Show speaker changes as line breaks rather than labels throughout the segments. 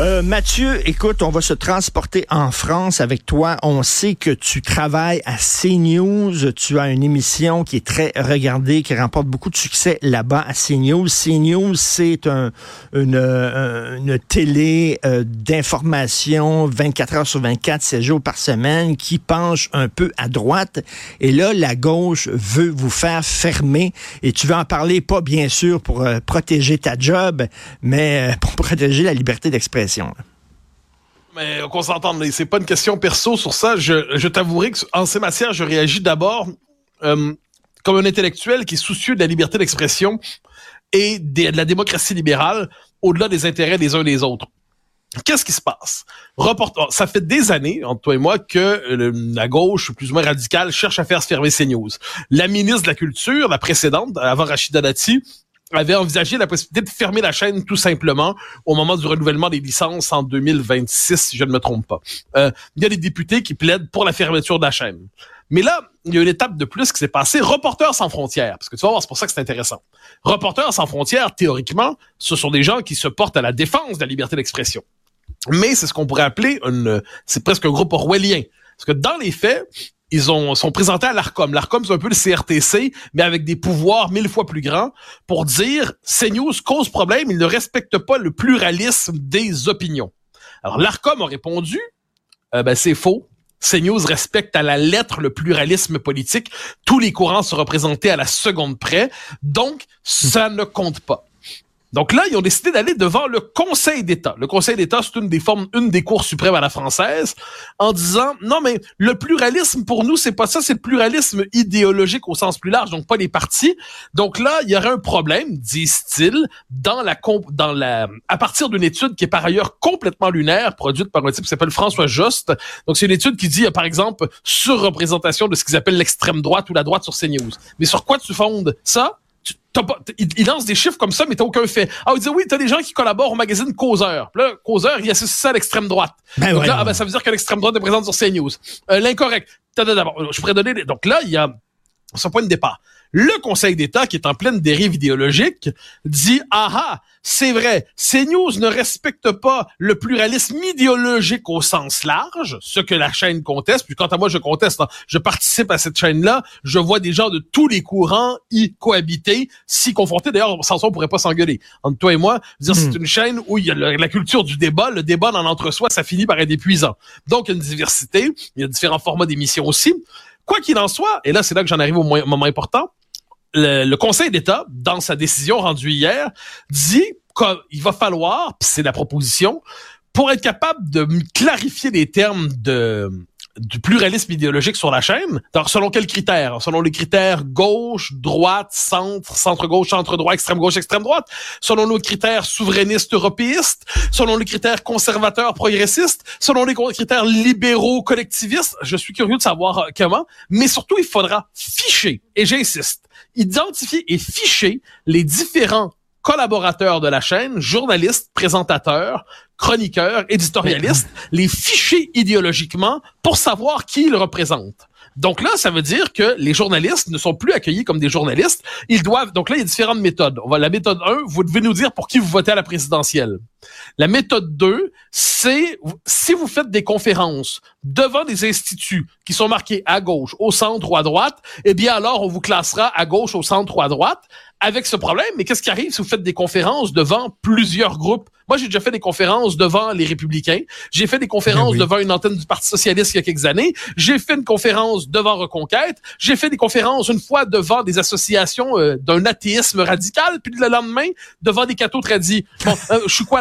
Euh, Mathieu, écoute, on va se transporter en France avec toi. On sait que tu travailles à CNews. Tu as une émission qui est très regardée, qui remporte beaucoup de succès là-bas à CNews. CNews, c'est un, une, euh, télé euh, d'information 24 heures sur 24, 7 jours par semaine, qui penche un peu à droite. Et là, la gauche veut vous faire fermer. Et tu veux en parler, pas bien sûr pour protéger ta job, mais pour protéger la liberté d'expression.
Mais qu'on s'entende, c'est pas une question perso sur ça. Je, t'avouerai que en ces matières, je réagis d'abord euh, comme un intellectuel qui est soucieux de la liberté d'expression et de, la démocratie libérale au-delà des intérêts des uns des autres. Qu'est-ce qui se passe? Report... Ça fait des années, entre toi et moi, que la gauche, plus ou moins radicale, cherche à faire se fermer ces news. La ministre de la Culture, la précédente, avant Rachida Dati, avait envisagé la possibilité de fermer la chaîne tout simplement au moment du renouvellement des licences en 2026, si je ne me trompe pas. Euh, il y a des députés qui plaident pour la fermeture de la chaîne. Mais là, il y a une étape de plus qui s'est passée. Reporters sans frontières, parce que tu vas voir, c'est pour ça que c'est intéressant. Reporters sans frontières, théoriquement, ce sont des gens qui se portent à la défense de la liberté d'expression. Mais c'est ce qu'on pourrait appeler une, c'est presque un groupe orwellien. Parce que dans les faits, ils ont, sont présentés à l'ARCOM. L'ARCOM, c'est un peu le CRTC, mais avec des pouvoirs mille fois plus grands pour dire CNews cause problème, il ne respecte pas le pluralisme des opinions. Alors, l'ARCOM a répondu, euh, ben, c'est faux. CNews respecte à la lettre le pluralisme politique. Tous les courants sont représentés à la seconde près. Donc, ça ne compte pas. Donc là, ils ont décidé d'aller devant le Conseil d'État. Le Conseil d'État, c'est une des formes, une des cours suprêmes à la française, en disant non mais le pluralisme pour nous c'est pas ça, c'est le pluralisme idéologique au sens plus large, donc pas les partis. Donc là, il y aurait un problème, disent-ils, dans la dans la à partir d'une étude qui est par ailleurs complètement lunaire, produite par un type qui s'appelle François Jost. Donc c'est une étude qui dit par exemple surreprésentation de ce qu'ils appellent l'extrême droite ou la droite sur CNews. Mais sur quoi tu fondes ça? Pas, il, il, lance des chiffres comme ça, mais t'as aucun fait. Ah, il dit oui, t'as des gens qui collaborent au magazine Causeur. Puis là, Causeur, il associe ça à l'extrême droite.
Ben
donc là, ah, ben, ça veut dire que l'extrême droite est présente sur CNews. Euh, L'incorrect. D'abord, je pourrais donner. Donc là, il y a son point de départ. Le Conseil d'État, qui est en pleine dérive idéologique, dit ah ah, c'est vrai, CNews ne respecte pas le pluralisme idéologique au sens large, ce que la chaîne conteste. Puis quant à moi, je conteste. hein. Je participe à cette chaîne-là. Je vois des gens de tous les courants y cohabiter, s'y confronter. D'ailleurs, sans ça, on pourrait pas s'engueuler. Entre toi et moi, dire c'est une chaîne où il y a le- la culture du débat. Le débat dans l'entre-soi, ça finit par être épuisant. Donc, il y a une diversité. Il y a différents formats d'émissions aussi. Quoi qu'il en soit, et là, c'est là que j'en arrive au mo- moment important, le, Conseil d'État, dans sa décision rendue hier, dit qu'il va falloir, c'est la proposition, pour être capable de clarifier les termes de du pluralisme idéologique sur la chaîne. Alors, selon quels critères? Selon les critères gauche, droite, centre, centre-gauche, centre-droit, extrême-gauche, extrême-droite. Selon nos critères souverainistes européistes. Selon les critères conservateurs progressistes. Selon les critères libéraux collectivistes. Je suis curieux de savoir euh, comment. Mais surtout, il faudra ficher, et j'insiste, identifier et ficher les différents collaborateurs de la chaîne, journalistes, présentateurs, chroniqueurs, éditorialistes, les ficher idéologiquement pour savoir qui ils représentent. Donc là, ça veut dire que les journalistes ne sont plus accueillis comme des journalistes. Ils doivent. Donc là, il y a différentes méthodes. On va la méthode 1, vous devez nous dire pour qui vous votez à la présidentielle. La méthode 2, c'est si vous faites des conférences devant des instituts qui sont marqués à gauche, au centre ou à droite, eh bien alors on vous classera à gauche, au centre ou à droite avec ce problème. Mais qu'est-ce qui arrive si vous faites des conférences devant plusieurs groupes? Moi, j'ai déjà fait des conférences devant les Républicains. J'ai fait des conférences
oui.
devant une antenne du Parti socialiste il y a quelques années. J'ai fait une conférence devant Reconquête. J'ai fait des conférences une fois devant des associations euh, d'un athéisme radical. Puis le lendemain, devant des cathos tradis. Bon, euh, je suis quoi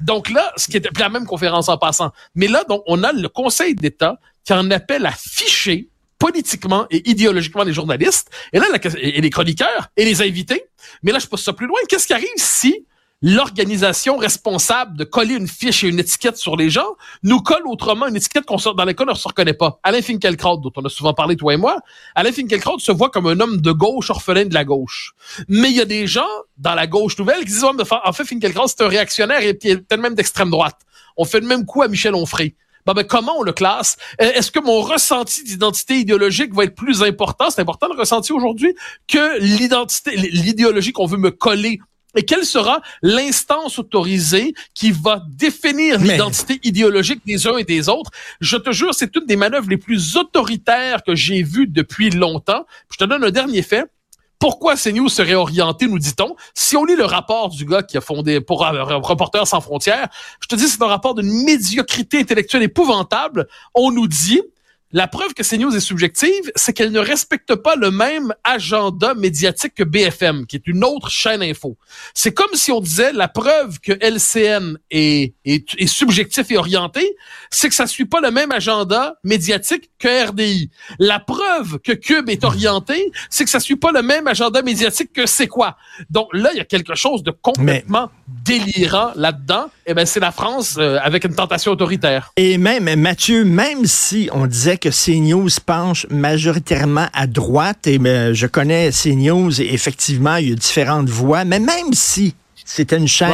Donc là, ce qui était la même conférence en passant. Mais là, donc, on a le Conseil d'État qui en appelle à ficher politiquement et idéologiquement les journalistes, et là, et les chroniqueurs, et les invités. Mais là, je passe ça plus loin. Qu'est-ce qui arrive si l'organisation responsable de coller une fiche et une étiquette sur les gens nous colle autrement une étiquette qu'on dans laquelle on ne se reconnaît pas. Alain Finkielkraut, dont on a souvent parlé, toi et moi, Alain Finkielkraut se voit comme un homme de gauche orphelin de la gauche. Mais il y a des gens dans la gauche nouvelle qui disent, en fait, Finkielkraut, c'est un réactionnaire et peut-être même d'extrême droite. On fait le même coup à Michel Onfray. ben, comment on le classe? Euh, est-ce que mon ressenti d'identité idéologique va être plus important? C'est important le ressenti aujourd'hui que l'identité, l'idéologie qu'on veut me coller et quelle sera l'instance autorisée qui va définir l'identité idéologique des uns et des autres? Je te jure, c'est une des manœuvres les plus autoritaires que j'ai vues depuis longtemps. Je te donne un dernier fait. Pourquoi CNews serait orienté, nous dit-on? Si on lit le rapport du gars qui a fondé pour Reporters sans frontières, je te dis, c'est un rapport d'une médiocrité intellectuelle épouvantable. On nous dit, la preuve que CNews est subjective, c'est qu'elle ne respecte pas le même agenda médiatique que BFM, qui est une autre chaîne info. C'est comme si on disait la preuve que LCN est, est, subjectif et orienté, c'est que ça suit pas le même agenda médiatique que RDI. La preuve que Cube est orienté, c'est que ça suit pas le même agenda médiatique que c'est quoi? Donc là, il y a quelque chose de complètement délirant là-dedans. Eh ben, c'est la France euh, avec une tentation autoritaire.
Et même, Mathieu, même si on disait que CNews penche majoritairement à droite, et ben, je connais CNews, et effectivement, il y a différentes voix, mais même si c'était une chaîne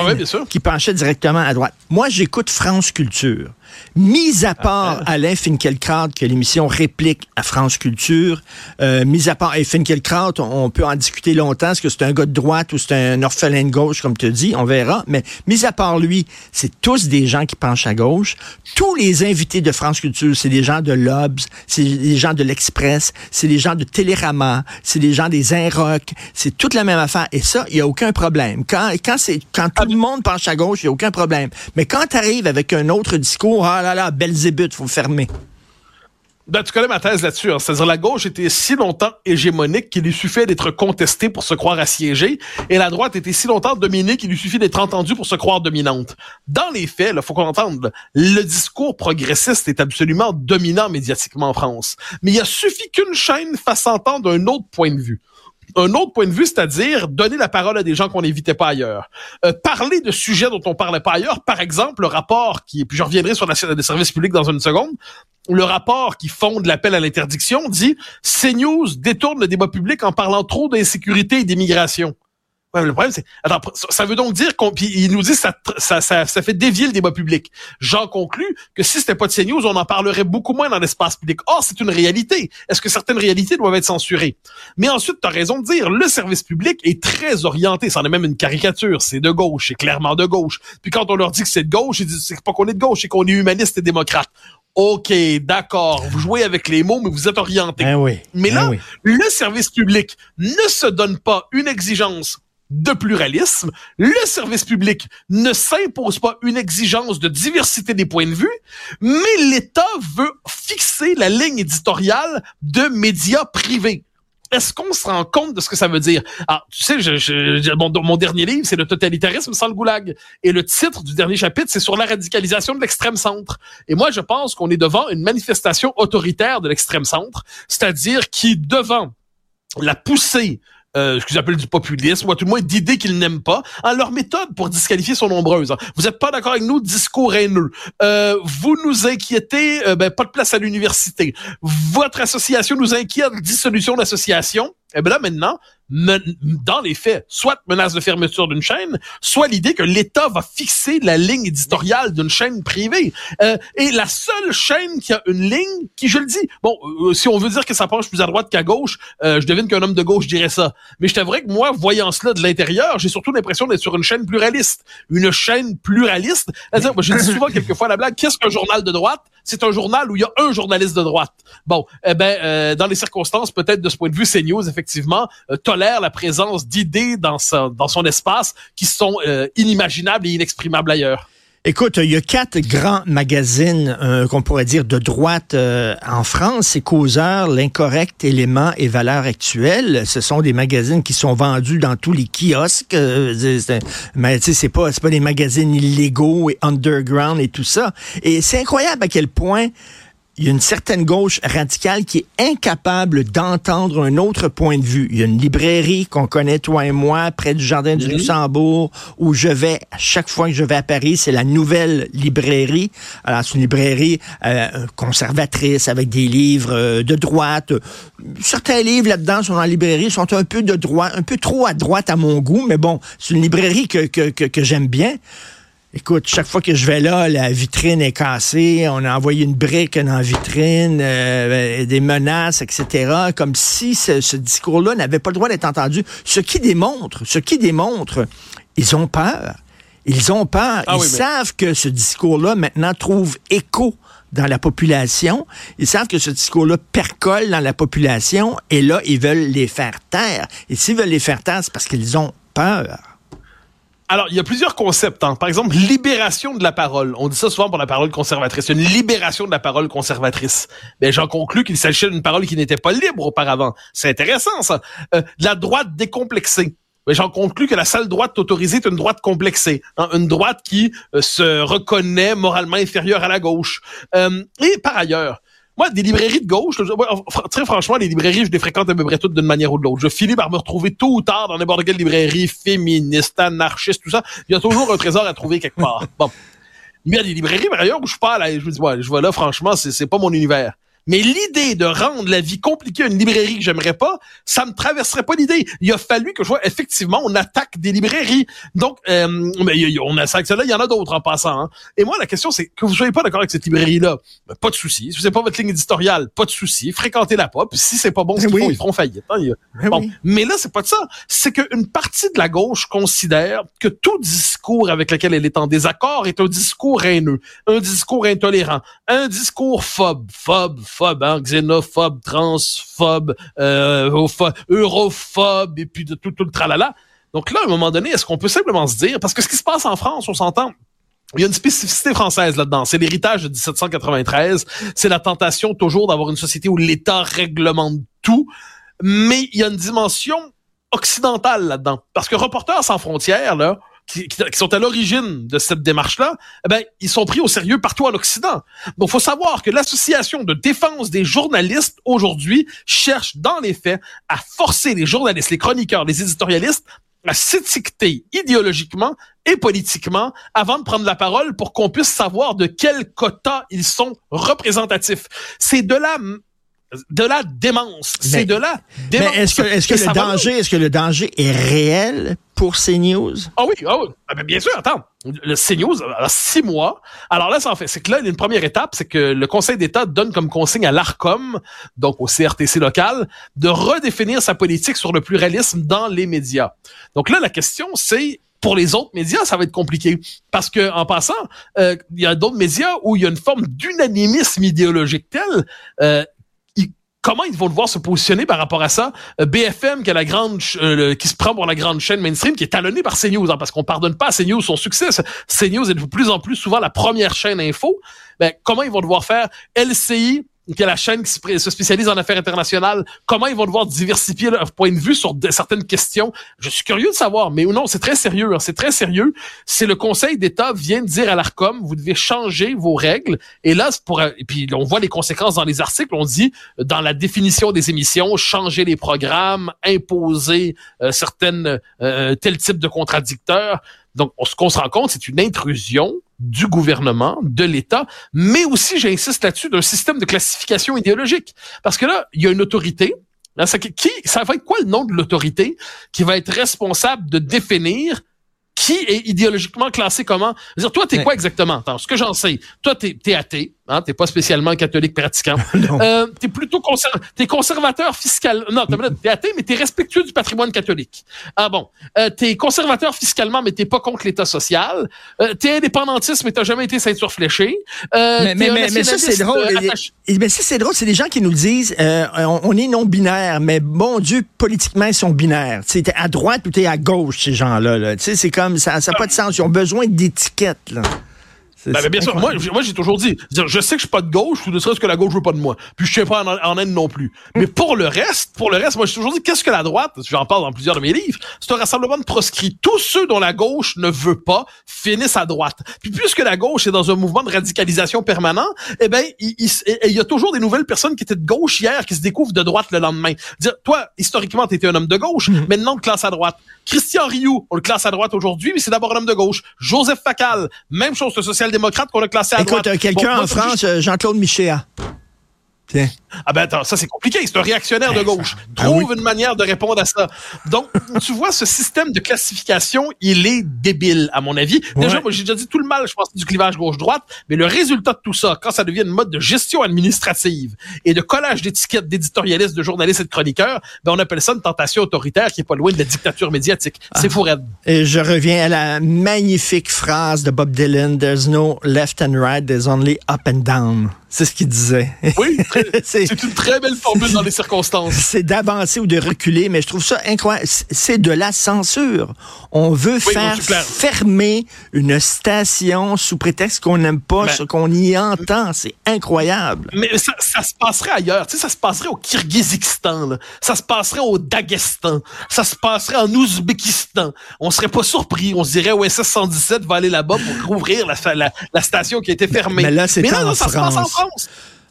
qui penchait directement à droite. Moi, j'écoute France Culture. Mis à part Alain Finkielkraut, que l'émission réplique à France Culture, euh, mis à part et Finkielkraut, on, peut en discuter longtemps, est-ce que c'est un gars de droite ou c'est un orphelin de gauche, comme tu dis, on verra. Mais mis à part lui, c'est tous des gens qui penchent à gauche. Tous les invités de France Culture, c'est des gens de l'Obs, c'est des gens de l'Express, c'est des gens de Télérama, c'est des gens des Inrock, c'est toute la même affaire. Et ça, il n'y a aucun problème. Quand, quand, c'est, quand tout le monde penche à gauche, il n'y a aucun problème. Mais quand tu arrives avec un autre discours, ah là là, Belzébuth, faut fermer.
Ben, tu connais ma thèse là-dessus. Hein. C'est-à-dire la gauche était si longtemps hégémonique qu'il lui suffit d'être contestée pour se croire assiégée, et la droite était si longtemps dominée qu'il lui suffit d'être entendue pour se croire dominante. Dans les faits, il faut qu'on entende, le discours progressiste est absolument dominant médiatiquement en France. Mais il a suffi qu'une chaîne fasse entendre un autre point de vue un autre point de vue, c'est-à-dire donner la parole à des gens qu'on n'évitait pas ailleurs. Euh, parler de sujets dont on parlait pas ailleurs, par exemple, le rapport qui, puis je reviendrai sur la des services publics dans une seconde, le rapport qui fonde l'appel à l'interdiction dit CNews détourne le débat public en parlant trop d'insécurité et d'immigration. Ouais, le problème, c'est, attends, ça veut donc dire qu'on, il nous dit ça, ça, ça, ça fait dévier le débat public. J'en conclus que si c'était pas de CNews, on en parlerait beaucoup moins dans l'espace public. Or, c'est une réalité. Est-ce que certaines réalités doivent être censurées? Mais ensuite, tu as raison de dire, le service public est très orienté. C'en est même une caricature. C'est de gauche. C'est clairement de gauche. Puis quand on leur dit que c'est de gauche, ils disent, c'est pas qu'on est de gauche, c'est qu'on est humaniste et démocrate. OK, d'accord, vous jouez avec les mots, mais vous êtes orienté.
Ben oui,
mais
ben
là, le service public ne se donne pas une exigence de pluralisme. Le service public ne s'impose pas une exigence de diversité des points de vue, mais l'État veut fixer la ligne éditoriale de médias privés. Est-ce qu'on se rend compte de ce que ça veut dire? Ah, tu sais, je, mon, dernier livre, c'est le totalitarisme sans le goulag. Et le titre du dernier chapitre, c'est sur la radicalisation de l'extrême centre. Et moi, je pense qu'on est devant une manifestation autoritaire de l'extrême centre, c'est-à-dire qui, devant la poussée euh, ce qu'ils appellent du populisme, ou à tout le moins d'idées qu'ils n'aiment pas. Hein, leurs méthodes pour disqualifier sont nombreuses. Hein. Vous n'êtes pas d'accord avec nous, discours haineux. Euh, vous nous inquiétez, euh, ben, pas de place à l'université. Votre association nous inquiète, dissolution d'association. Et eh ben là, maintenant, dans les faits, soit menace de fermeture d'une chaîne, soit l'idée que l'État va fixer la ligne éditoriale d'une chaîne privée. Euh, et la seule chaîne qui a une ligne, qui, je le dis, bon, euh, si on veut dire que ça penche plus à droite qu'à gauche, euh, je devine qu'un homme de gauche dirait ça. Mais je t'avouerais que moi, voyant cela de l'intérieur, j'ai surtout l'impression d'être sur une chaîne pluraliste. Une chaîne pluraliste? C'est-à-dire, moi, je dis souvent quelquefois à la blague, qu'est-ce qu'un journal de droite? C'est un journal où il y a un journaliste de droite. Bon, eh ben, dans les circonstances, peut-être de ce point de vue, CNews, effectivement, la présence d'idées dans, dans son espace qui sont euh, inimaginables et inexprimables ailleurs.
Écoute, il y a quatre grands magazines euh, qu'on pourrait dire de droite euh, en France. C'est Causeur, L'Incorrect, Élément et Valeurs Actuelles. Ce sont des magazines qui sont vendus dans tous les kiosques. mais tu sais, c'est pas, c'est pas des magazines illégaux et underground et tout ça. Et c'est incroyable à quel point il y a une certaine gauche radicale qui est incapable d'entendre un autre point de vue. Il y a une librairie qu'on connaît, toi et moi, près du Jardin du Luxembourg, où je vais, à chaque fois que je vais à Paris, c'est la nouvelle librairie. Alors, c'est une librairie euh, conservatrice, avec des livres euh, de droite. Certains livres là-dedans sont dans la librairie, sont un peu de droite, un peu trop à droite à mon goût, mais bon, c'est une librairie que, que, que, que j'aime bien. Écoute, chaque fois que je vais là, la vitrine est cassée, on a envoyé une brique dans la vitrine, euh, des menaces, etc. Comme si ce, ce discours-là n'avait pas le droit d'être entendu. Ce qui démontre, ce qui démontre, ils ont peur. Ils ont peur.
Ah
ils
oui, mais-
savent que ce discours-là maintenant trouve écho dans la population. Ils savent que ce discours-là percole dans la population et là, ils veulent les faire taire. Et s'ils veulent les faire taire, c'est parce qu'ils ont peur.
Alors, il y a plusieurs concepts. hein. Par exemple, libération de la parole. On dit ça souvent pour la parole conservatrice. Une libération de la parole conservatrice. Ben, j'en conclus qu'il s'agissait d'une parole qui n'était pas libre auparavant. C'est intéressant, ça. Euh, de la droite décomplexée. Ben, j'en conclus que la seule droite autorisée est une droite complexée. hein. Une droite qui euh, se reconnaît moralement inférieure à la gauche. Euh, et par ailleurs, moi, des librairies de gauche, moi, très franchement, les librairies, je les fréquente à peu près toutes d'une manière ou de l'autre. Je finis par me retrouver tôt ou tard dans n'importe quelle librairie féministe, anarchiste, tout ça. Il y a toujours un trésor à trouver quelque part. Bon. Mais il y a des librairies, par ailleurs, où je parle, je me dis, ouais, je vois là, franchement, c'est pas mon univers. Mais l'idée de rendre la vie compliquée à une librairie que j'aimerais pas, ça me traverserait pas l'idée. Il a fallu que je vois, effectivement, on attaque des librairies. Donc, euh, mais il y a- on a ça que celle-là, il y en a d'autres en passant. hein. Et moi, la question, c'est que vous soyez pas d'accord avec cette librairie-là, ben, pas de souci. Si c'est pas votre ligne éditoriale, pas de souci. Fréquentez-la pas. Puis si c'est pas bon ce qu'ils
Oui.
font, ils feront faillite. hein. Bon,
oui.
mais là, c'est pas de ça. C'est qu'une partie de la gauche considère que tout discours avec lequel elle est en désaccord est un discours haineux, un discours intolérant, un discours phobe, phobe, phobe, hein, xénophobe, transphobe, euh, opho- europhobe, et puis de tout, tout le tralala. Donc là, à un moment donné, est-ce qu'on peut simplement se dire, parce que ce qui se passe en France, on s'entend, il y a une spécificité française là-dedans. C'est l'héritage de 1793. C'est la tentation toujours d'avoir une société où l'État réglemente tout. Mais il y a une dimension occidentale là-dedans. Parce que Reporters sans frontières, là, qui, qui- sont à l'origine de cette démarche-là, eh ben, ils sont pris au sérieux partout en Occident. Donc, faut savoir que l'association de défense des journalistes aujourd'hui cherche, dans les faits, à forcer les journalistes, les chroniqueurs, les éditorialistes à s'étiqueter idéologiquement et politiquement avant de prendre la parole pour qu'on puisse savoir de quel quota ils sont représentatifs. C'est de la de la démence. C'est de la
Mais
démence.
est-ce que, est-ce que
Et
le
ça va-
danger, est-ce que le danger est réel? Pour CNews?
Ah oui, ah oui. Ah ben bien sûr, attends. Le CNews, a six mois. Alors là, ça en fait. C'est que là, une première étape, c'est que le Conseil d'État donne comme consigne à l'ARCOM, donc au CRTC local, de redéfinir sa politique sur le pluralisme dans les médias. Donc là, la question, c'est pour les autres médias, ça va être compliqué. Parce que, en passant, euh, il y a d'autres médias où il y a une forme d'unanimisme idéologique tel, euh, comment ils vont devoir se positionner par rapport à ça? Euh, BFM, qui, est la grande, euh, qui se prend pour la grande chaîne mainstream, qui est talonnée par CNews, hein, parce qu'on pardonne pas à CNews son succès. CNews est de plus en plus souvent la première chaîne info. Ben, comment ils vont devoir faire? LCI, qui est la chaîne qui se spécialise en affaires internationales, comment ils vont devoir diversifier leur point de vue sur certaines questions? Je suis curieux de savoir, mais non, c'est très sérieux. hein, c'est très sérieux. C'est le Conseil d'État vient de dire à l'ARCOM, vous devez changer vos règles. Et là, pour, et puis on voit les conséquences dans les articles. On dit dans la définition des émissions, changer les programmes, imposer euh, certaines euh, tel type de contradicteurs. Donc, on- ce qu'on se rend compte, c'est une intrusion du gouvernement, de l'État, mais aussi, j'insiste là-dessus, d'un système de classification idéologique. Parce que là, il y a une autorité. Là, ça, qui, ça va être quoi le nom de l'autorité qui va être responsable de définir qui est idéologiquement classé comment? C'est-à-dire, toi, t'es
Ouais.
quoi exactement? Attends, ce que j'en sais, toi, t'es, t'es athée, hein, t'es pas spécialement catholique pratiquant.
Non.
Euh, t'es plutôt conser- t'es conservateur fiscal. Non, t'es athée, mais t'es respectueux du patrimoine catholique. Ah bon. Euh, t'es conservateur fiscalement, mais t'es pas contre l'État social. Euh, t'es indépendantiste, mais t'as jamais été ceinture fléchée.
Mais,
t'es
mais,
un
mais, mais ça, c'est drôle. Et- mais ça, c'est drôle. C'est des gens qui nous le disent. on, on est non-binaire, mais bon Dieu, politiquement, ils sont binaires. T'es à droite ou t'es à gauche, ces gens-là. Là. Tu sais, c'est comme, ça n'a pas de sens. Ils ont besoin d'étiquettes.
Ben, ben, bien sûr, moi, moi j'ai toujours dit, je sais que je suis pas de gauche, ou ne serait-ce que la gauche veut pas de moi. Puis je suis pas en, en haine non plus. Mais pour le reste, pour le reste, moi j'ai toujours dit, qu'est-ce que la droite, j'en parle dans plusieurs de mes livres, c'est un rassemblement de proscrits. Tous ceux dont la gauche ne veut pas finissent à droite. Puis puisque la gauche est dans un mouvement de radicalisation permanent, eh ben il, y a toujours des nouvelles personnes qui étaient de gauche hier qui se découvrent de droite le lendemain. Dire, toi, historiquement, tu étais un homme de gauche, maintenant on te classe à droite. Christian Rioux, on le classe à droite aujourd'hui, mais c'est d'abord un homme de gauche. Joseph Facal, même chose, le social-démocrate qu'on a classé à
Écoute,
droite.
euh, quelqu'un
Bon,
en France, euh, Jean-Claude Michéa. Tiens.
Ah ben attends, ça c'est compliqué, c'est un réactionnaire de gauche.
Ah
Trouve une manière de répondre à ça. Donc, tu vois, ce système de classification, il est débile, à mon avis. Déjà,
Ouais.
moi, j'ai déjà dit tout le mal, je pense, du clivage gauche-droite, mais le résultat de tout ça, quand ça devient une mode de gestion administrative et de collage d'étiquettes d'éditorialistes, de journalistes et de chroniqueurs, ben on appelle ça une tentation autoritaire qui est pas loin de la dictature médiatique. C'est fou raide.
Et je reviens à la magnifique phrase de Bob Dylan, There's no left and right, there's only up and down. C'est ce qu'il disait.
Oui,
C'est-
une très belle formule dans les circonstances.
c'est d'avancer ou de reculer, mais je trouve ça incroyable. C'est- de la censure. On veut
Oui,
faire fermer une station sous prétexte qu'on n'aime pas
Mais-
ce qu'on y entend. C'est incroyable.
Mais ça, ça se passerait ailleurs. Tu sais, ça se passerait au Kirghizistan. Là. Ça se passerait au Daghestan. Ça se passerait en Ouzbékistan. On serait pas surpris. On se dirait OSS 117 va aller là-bas pour rouvrir la, fa- la, la station qui a été fermée.
Mais là, c'est
non,
en
non, ça se passe en
France.
France.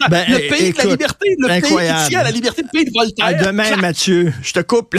Ben,
le pays de la liberté, le pays qui tient à la liberté, le pays de Voltaire.
À demain,
Clac.
Mathieu. Je te coupe.